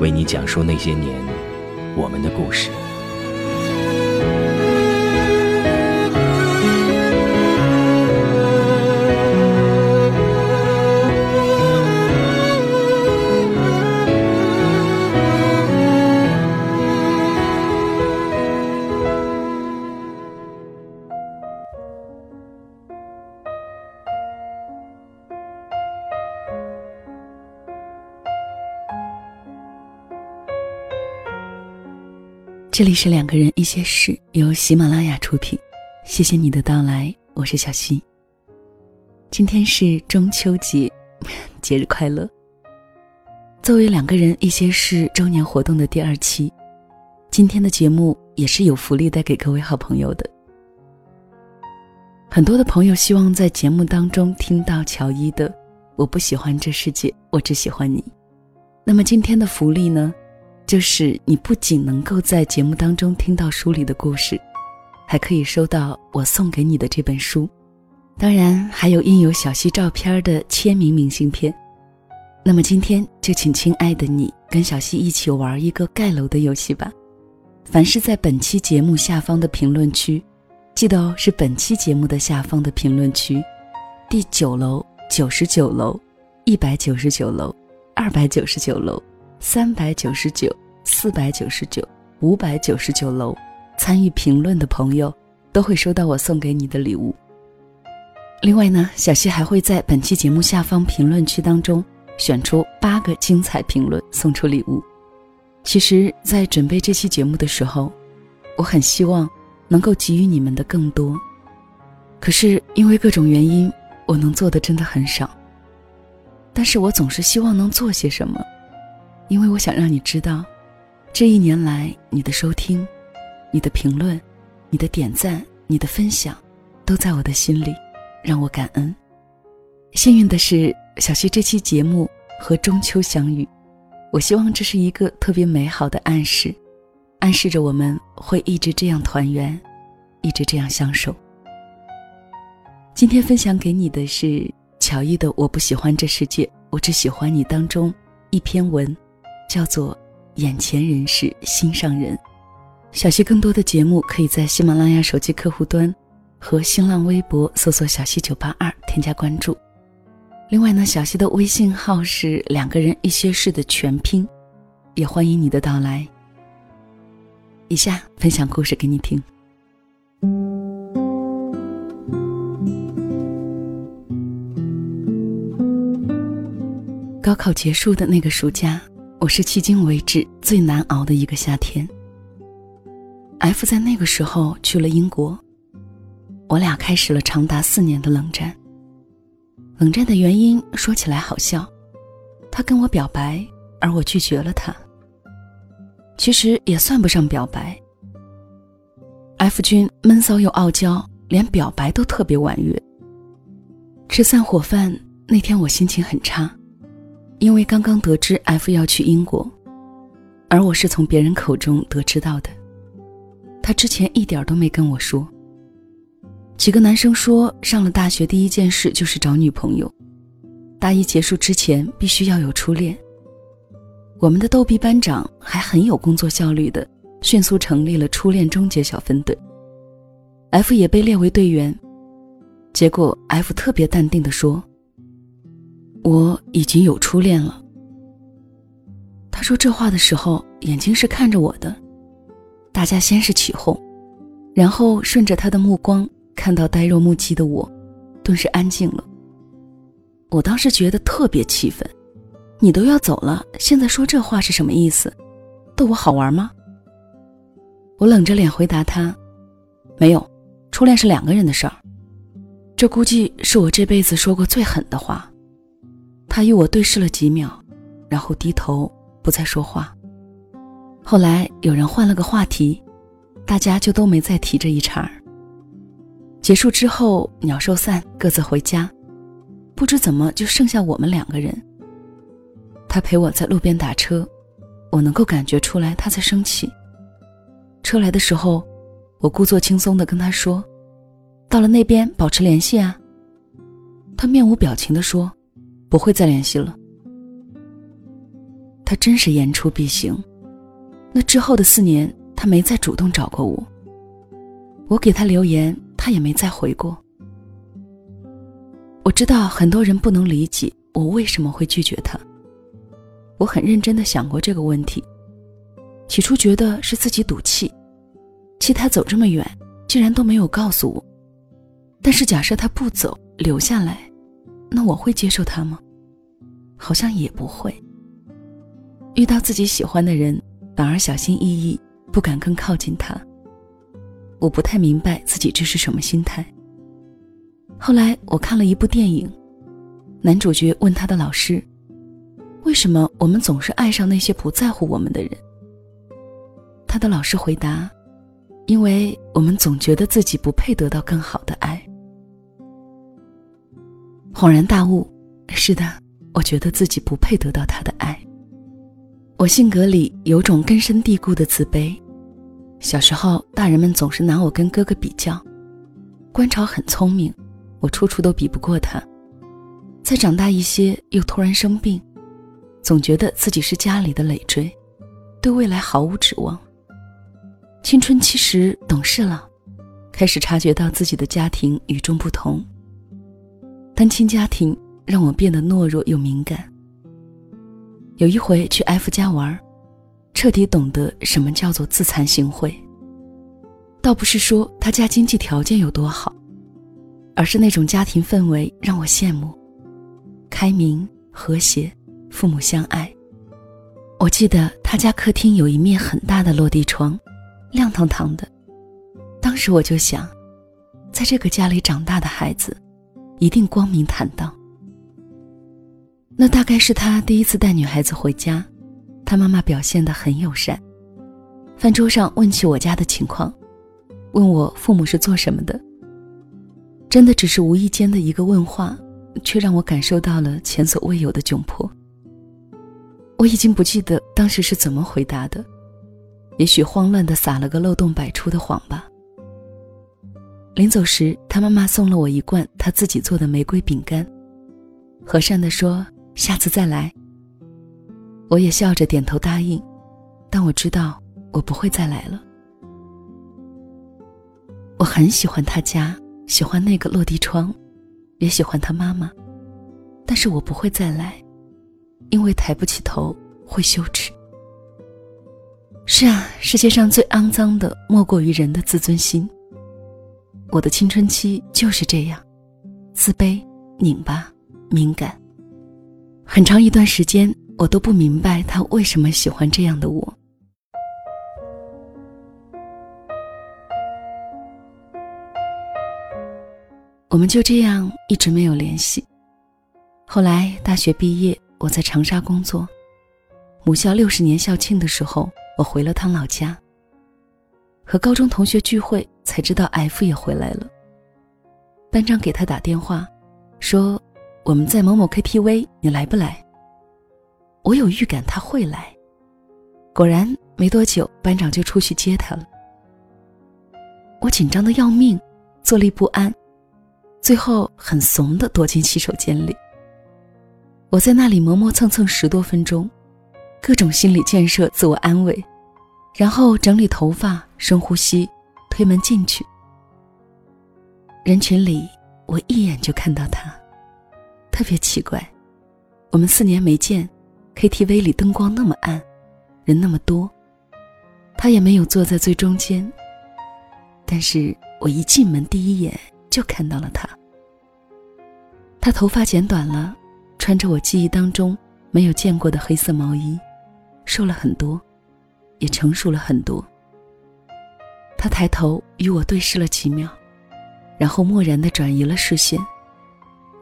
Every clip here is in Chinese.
为你讲述那些年我们的故事。这里是两个人一些事，由喜马拉雅出品。谢谢你的到来，我是小溪。今天是中秋节，节日快乐！作为两个人一些事周年活动的第二期，今天的节目也是有福利带给各位好朋友的。很多的朋友希望在节目当中听到乔伊的《我不喜欢这世界，我只喜欢你》。那么今天的福利呢？就是你不仅能够在节目当中听到书里的故事，还可以收到我送给你的这本书，当然还有印有小溪照片的签名明信片。那么今天就请亲爱的你跟小溪一起玩一个盖楼的游戏吧。凡是在本期节目下方的评论区，记得哦，是本期节目的下方的评论区，第九楼、九十九楼、一百九十九楼、二百九十九楼。三百九十九、四百九十九、五百九十九楼，参与评论的朋友都会收到我送给你的礼物。另外呢，小溪还会在本期节目下方评论区当中选出八个精彩评论，送出礼物。其实，在准备这期节目的时候，我很希望能够给予你们的更多，可是因为各种原因，我能做的真的很少。但是我总是希望能做些什么。因为我想让你知道，这一年来你的收听、你的评论、你的点赞、你的分享，都在我的心里，让我感恩。幸运的是，小溪这期节目和中秋相遇，我希望这是一个特别美好的暗示，暗示着我们会一直这样团圆，一直这样相守。今天分享给你的是乔伊的《我不喜欢这世界，我只喜欢你》当中一篇文。叫做“眼前人是心上人”。小溪更多的节目可以在喜马拉雅手机客户端和新浪微博搜索“小溪九八二”添加关注。另外呢，小溪的微信号是“两个人一些事”的全拼，也欢迎你的到来。以下分享故事给你听。高考结束的那个暑假。我是迄今为止最难熬的一个夏天。F 在那个时候去了英国，我俩开始了长达四年的冷战。冷战的原因说起来好笑，他跟我表白，而我拒绝了他。其实也算不上表白。F 君闷骚又傲娇，连表白都特别婉约。吃散伙饭那天，我心情很差。因为刚刚得知 F 要去英国，而我是从别人口中得知到的。他之前一点都没跟我说。几个男生说，上了大学第一件事就是找女朋友，大一结束之前必须要有初恋。我们的逗比班长还很有工作效率的，迅速成立了初恋终结小分队。F 也被列为队员，结果 F 特别淡定的说。我已经有初恋了。他说这话的时候，眼睛是看着我的。大家先是起哄，然后顺着他的目光看到呆若木鸡的我，顿时安静了。我当时觉得特别气愤，你都要走了，现在说这话是什么意思？逗我好玩吗？我冷着脸回答他：“没有，初恋是两个人的事儿。”这估计是我这辈子说过最狠的话。他与我对视了几秒，然后低头不再说话。后来有人换了个话题，大家就都没再提这一茬儿。结束之后，鸟兽散，各自回家。不知怎么就剩下我们两个人。他陪我在路边打车，我能够感觉出来他在生气。车来的时候，我故作轻松地跟他说：“到了那边保持联系啊。”他面无表情地说。不会再联系了。他真是言出必行。那之后的四年，他没再主动找过我。我给他留言，他也没再回过。我知道很多人不能理解我为什么会拒绝他。我很认真的想过这个问题。起初觉得是自己赌气，气他走这么远，竟然都没有告诉我。但是假设他不走，留下来，那我会接受他吗？好像也不会。遇到自己喜欢的人，反而小心翼翼，不敢更靠近他。我不太明白自己这是什么心态。后来我看了一部电影，男主角问他的老师：“为什么我们总是爱上那些不在乎我们的人？”他的老师回答：“因为我们总觉得自己不配得到更好的爱。”恍然大悟，是的。我觉得自己不配得到他的爱。我性格里有种根深蒂固的自卑。小时候，大人们总是拿我跟哥哥比较。观潮很聪明，我处处都比不过他。再长大一些，又突然生病，总觉得自己是家里的累赘，对未来毫无指望。青春期时懂事了，开始察觉到自己的家庭与众不同。单亲家庭。让我变得懦弱又敏感。有一回去 F 家玩，彻底懂得什么叫做自惭形秽。倒不是说他家经济条件有多好，而是那种家庭氛围让我羡慕，开明和谐，父母相爱。我记得他家客厅有一面很大的落地窗，亮堂堂的。当时我就想，在这个家里长大的孩子，一定光明坦荡。那大概是他第一次带女孩子回家，他妈妈表现得很友善。饭桌上问起我家的情况，问我父母是做什么的。真的只是无意间的一个问话，却让我感受到了前所未有的窘迫。我已经不记得当时是怎么回答的，也许慌乱的撒了个漏洞百出的谎吧。临走时，他妈妈送了我一罐他自己做的玫瑰饼干，和善的说。下次再来。我也笑着点头答应，但我知道我不会再来了。我很喜欢他家，喜欢那个落地窗，也喜欢他妈妈，但是我不会再来，因为抬不起头会羞耻。是啊，世界上最肮脏的莫过于人的自尊心。我的青春期就是这样，自卑、拧巴、敏感。很长一段时间，我都不明白他为什么喜欢这样的我。我们就这样一直没有联系。后来大学毕业，我在长沙工作。母校六十年校庆的时候，我回了趟老家。和高中同学聚会，才知道 F 也回来了。班长给他打电话，说。我们在某某 KTV，你来不来？我有预感他会来，果然没多久，班长就出去接他了。我紧张的要命，坐立不安，最后很怂的躲进洗手间里。我在那里磨磨蹭蹭十多分钟，各种心理建设、自我安慰，然后整理头发、深呼吸，推门进去。人群里，我一眼就看到他。特别奇怪，我们四年没见，KTV 里灯光那么暗，人那么多，他也没有坐在最中间。但是我一进门，第一眼就看到了他。他头发剪短了，穿着我记忆当中没有见过的黑色毛衣，瘦了很多，也成熟了很多。他抬头与我对视了几秒，然后漠然地转移了视线，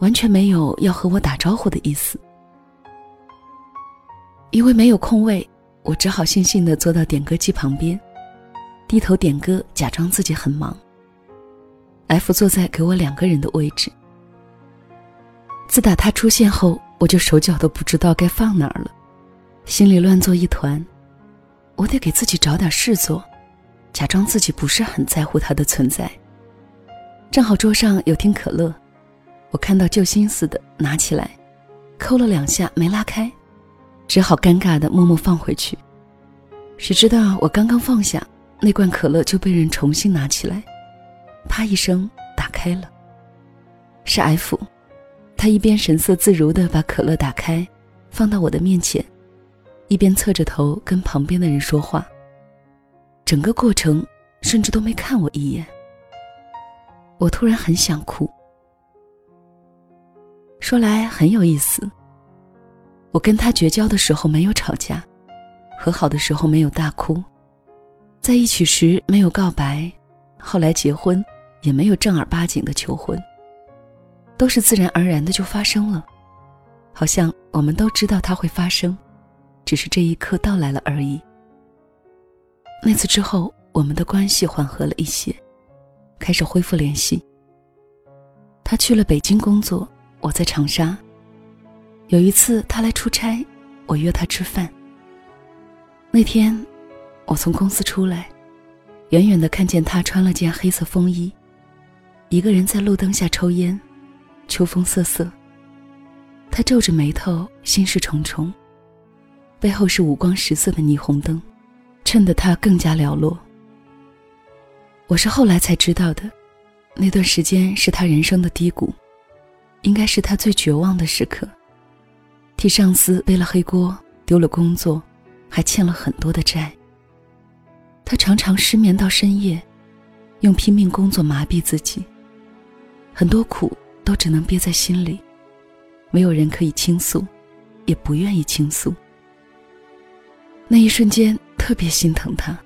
完全没有要和我打招呼的意思。因为没有空位，我只好悻悻地坐到点歌机旁边，低头点歌，假装自己很忙。F 坐在给我两个人的位置。自打他出现后，我就手脚都不知道该放哪儿了，心里乱作一团。我得给自己找点事做，假装自己不是很在乎他的存在。正好桌上有听可乐，我看到救星似的拿起来，抠了两下没拉开。只好尴尬的默默放回去。谁知道我刚刚放下那罐可乐，就被人重新拿起来，啪一声打开了。是 F，他一边神色自如的把可乐打开，放到我的面前，一边侧着头跟旁边的人说话。整个过程甚至都没看我一眼。我突然很想哭。说来很有意思。我跟他绝交的时候没有吵架，和好的时候没有大哭，在一起时没有告白，后来结婚也没有正儿八经的求婚，都是自然而然的就发生了，好像我们都知道它会发生，只是这一刻到来了而已。那次之后，我们的关系缓和了一些，开始恢复联系。他去了北京工作，我在长沙。有一次他来出差，我约他吃饭。那天，我从公司出来，远远的看见他穿了件黑色风衣，一个人在路灯下抽烟，秋风瑟瑟。他皱着眉头，心事重重，背后是五光十色的霓虹灯，衬得他更加寥落。我是后来才知道的，那段时间是他人生的低谷，应该是他最绝望的时刻。替上司背了黑锅，丢了工作，还欠了很多的债。他常常失眠到深夜，用拼命工作麻痹自己。很多苦都只能憋在心里，没有人可以倾诉，也不愿意倾诉。那一瞬间特别心疼他，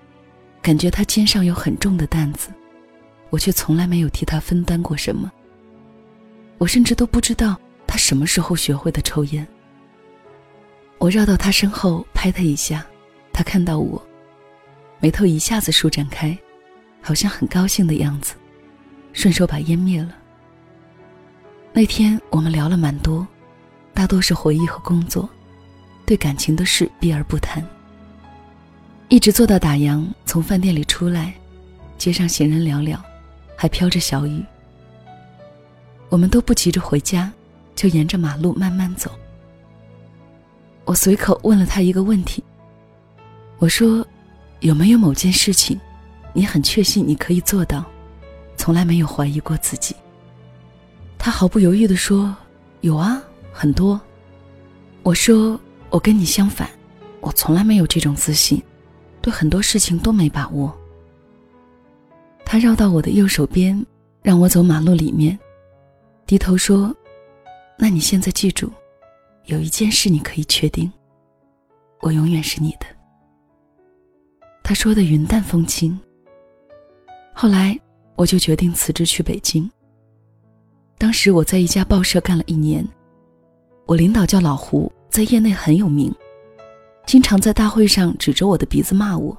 感觉他肩上有很重的担子，我却从来没有替他分担过什么。我甚至都不知道他什么时候学会的抽烟。我绕到他身后拍他一下，他看到我，眉头一下子舒展开，好像很高兴的样子，顺手把烟灭了。那天我们聊了蛮多，大多是回忆和工作，对感情的事避而不谈。一直坐到打烊，从饭店里出来，街上行人寥寥，还飘着小雨。我们都不急着回家，就沿着马路慢慢走。我随口问了他一个问题。我说：“有没有某件事情，你很确信你可以做到，从来没有怀疑过自己？”他毫不犹豫地说：“有啊，很多。”我说：“我跟你相反，我从来没有这种自信，对很多事情都没把握。”他绕到我的右手边，让我走马路里面，低头说：“那你现在记住。”有一件事你可以确定，我永远是你的。他说的云淡风轻。后来我就决定辞职去北京。当时我在一家报社干了一年，我领导叫老胡，在业内很有名，经常在大会上指着我的鼻子骂我，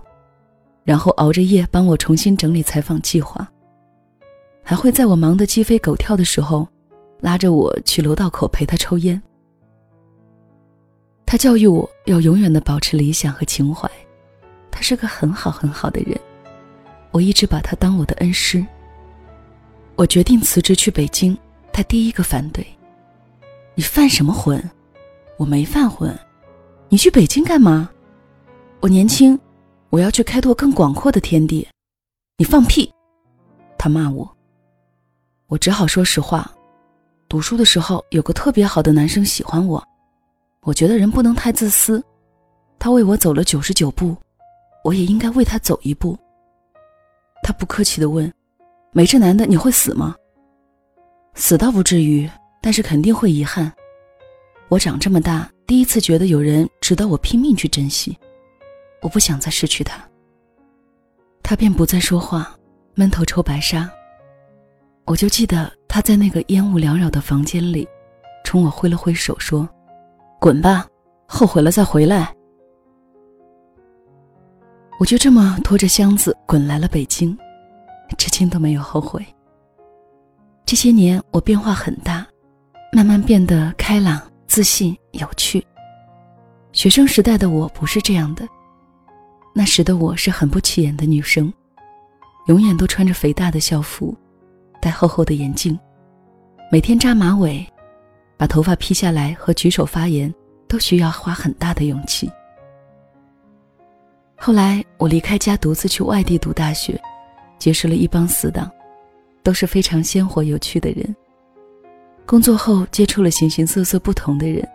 然后熬着夜帮我重新整理采访计划，还会在我忙得鸡飞狗跳的时候，拉着我去楼道口陪他抽烟。他教育我要永远的保持理想和情怀，他是个很好很好的人，我一直把他当我的恩师。我决定辞职去北京，他第一个反对：“你犯什么浑？我没犯浑，你去北京干嘛？我年轻，我要去开拓更广阔的天地。你放屁！”他骂我，我只好说实话：读书的时候有个特别好的男生喜欢我。我觉得人不能太自私，他为我走了九十九步，我也应该为他走一步。他不客气地问：“没这男的你会死吗？”死倒不至于，但是肯定会遗憾。我长这么大，第一次觉得有人值得我拼命去珍惜。我不想再失去他。他便不再说话，闷头抽白沙。我就记得他在那个烟雾缭绕的房间里，冲我挥了挥手说：“滚吧，后悔了再回来。”我就这么拖着箱子滚来了北京，至今都没有后悔。这些年我变化很大，慢慢变得开朗、自信、有趣。学生时代的我不是这样的，那时的我是很不起眼的女生，永远都穿着肥大的校服，戴厚厚的眼镜，每天扎马尾，把头发披下来和举手发言都需要花很大的勇气。后来我离开家，独自去外地读大学，结识了一帮死党。都是非常鲜活有趣的人。工作后接触了形形色色不同的人，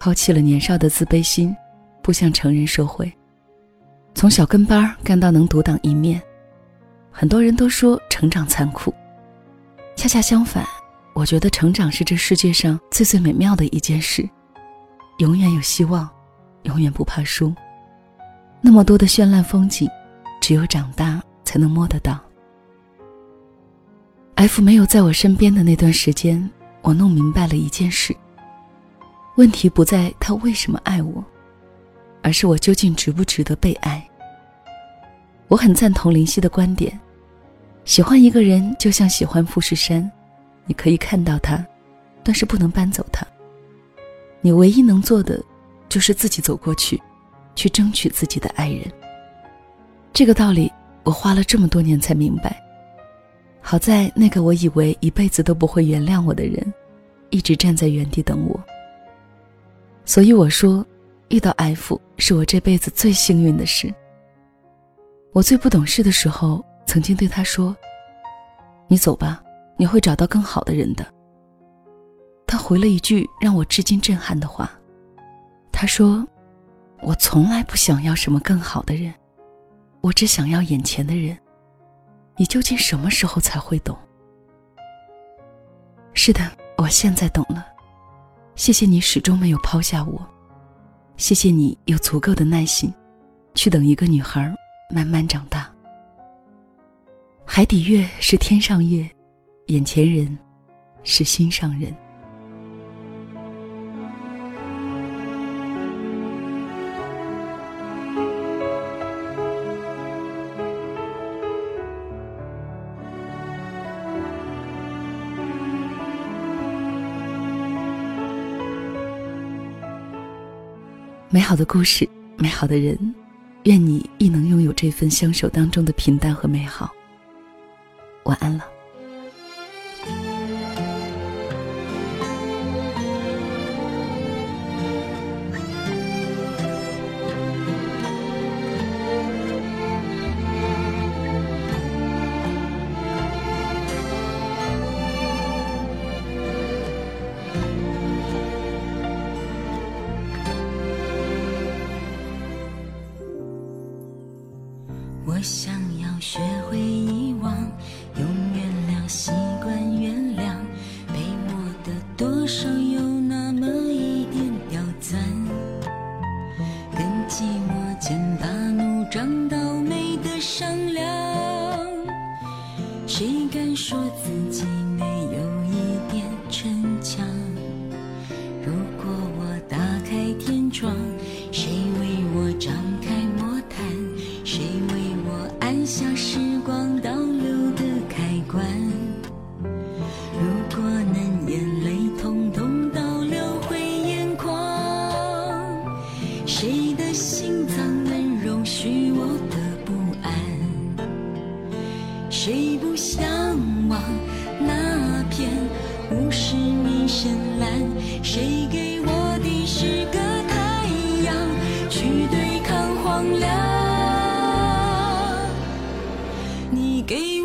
抛弃了年少的自卑心，步向成人社会。从小跟班干到能独当一面，很多人都说成长残酷，恰恰相反，我觉得成长是这世界上最最美妙的一件事，永远有希望，永远不怕输。那么多的绚烂风景，只有长大才能摸得到。F 没有在我身边的那段时间，我弄明白了一件事。问题不在他为什么爱我，而是我究竟值不值得被爱。我很赞同林夕的观点：喜欢一个人就像喜欢富士山，你可以看到他，但是不能搬走他。你唯一能做的，就是自己走过去，去争取自己的爱人。这个道理，我花了这么多年才明白。好在那个我以为一辈子都不会原谅我的人，一直站在原地等我。所以我说，遇到 F 是我这辈子最幸运的事。我最不懂事的时候，曾经对他说：“你走吧，你会找到更好的人的。”他回了一句让我至今震撼的话，他说：“我从来不想要什么更好的人，我只想要眼前的人。”你究竟什么时候才会懂？是的，我现在懂了。谢谢你始终没有抛下我，谢谢你有足够的耐心，去等一个女孩慢慢长大。海底月是天上月，眼前人是心上人。美好的故事，美好的人，愿你亦能拥有这份相守当中的平淡和美好。晚安了。谁敢说自己没有一点逞强？如果我打开天窗，你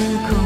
的空